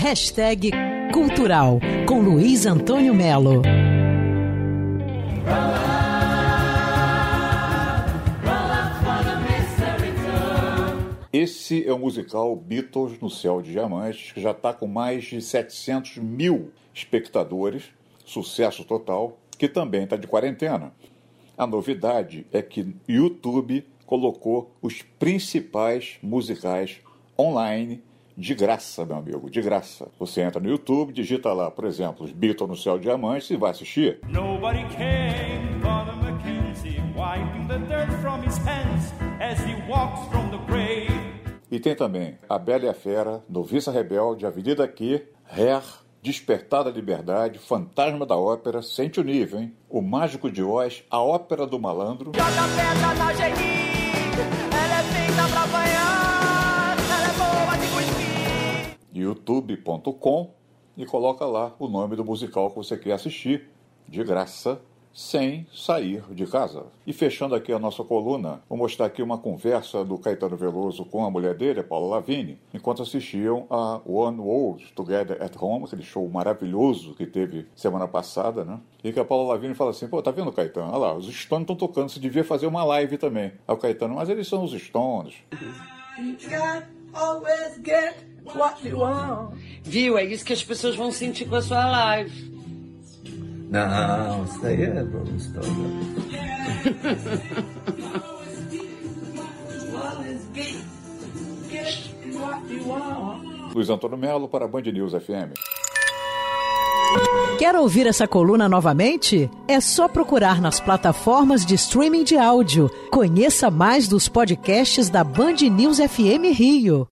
Hashtag Cultural com Luiz Antônio Melo. Esse é o musical Beatles no Céu de Diamantes, que já está com mais de 700 mil espectadores, sucesso total, que também está de quarentena. A novidade é que YouTube colocou os principais musicais online de graça, meu amigo, de graça. Você entra no YouTube, digita lá, por exemplo, os Beatles no Céu de Diamantes e vai assistir. Nobody came, Father Mackenzie, wiping the dirt from his hands as he walks from the grave. E tem também A Bela e a Fera, Noviça Rebelde, Avenida Aqui, Hair, Despertar da Liberdade, Fantasma da Ópera, sente o nível, hein? O Mágico de Oz, A Ópera do Malandro. Joga pedra na ela é youtube.com e coloca lá o nome do musical que você quer assistir, de graça, sem sair de casa. E fechando aqui a nossa coluna, vou mostrar aqui uma conversa do Caetano Veloso com a mulher dele, a Paula Lavigne, enquanto assistiam a One World Together at Home, aquele show maravilhoso que teve semana passada, né? E que a Paula Lavigne fala assim, pô, tá vendo, Caetano? Olha lá, os Stones estão tocando, você devia fazer uma live também. Aí o Caetano, mas eles são os Stones. Viu? É isso que as pessoas vão sentir com a sua live. Não, isso daí é Rolling Stone. Luiz Antônio Melo para a Band News FM. Quer ouvir essa coluna novamente? É só procurar nas plataformas de streaming de áudio. Conheça mais dos podcasts da Band News FM Rio.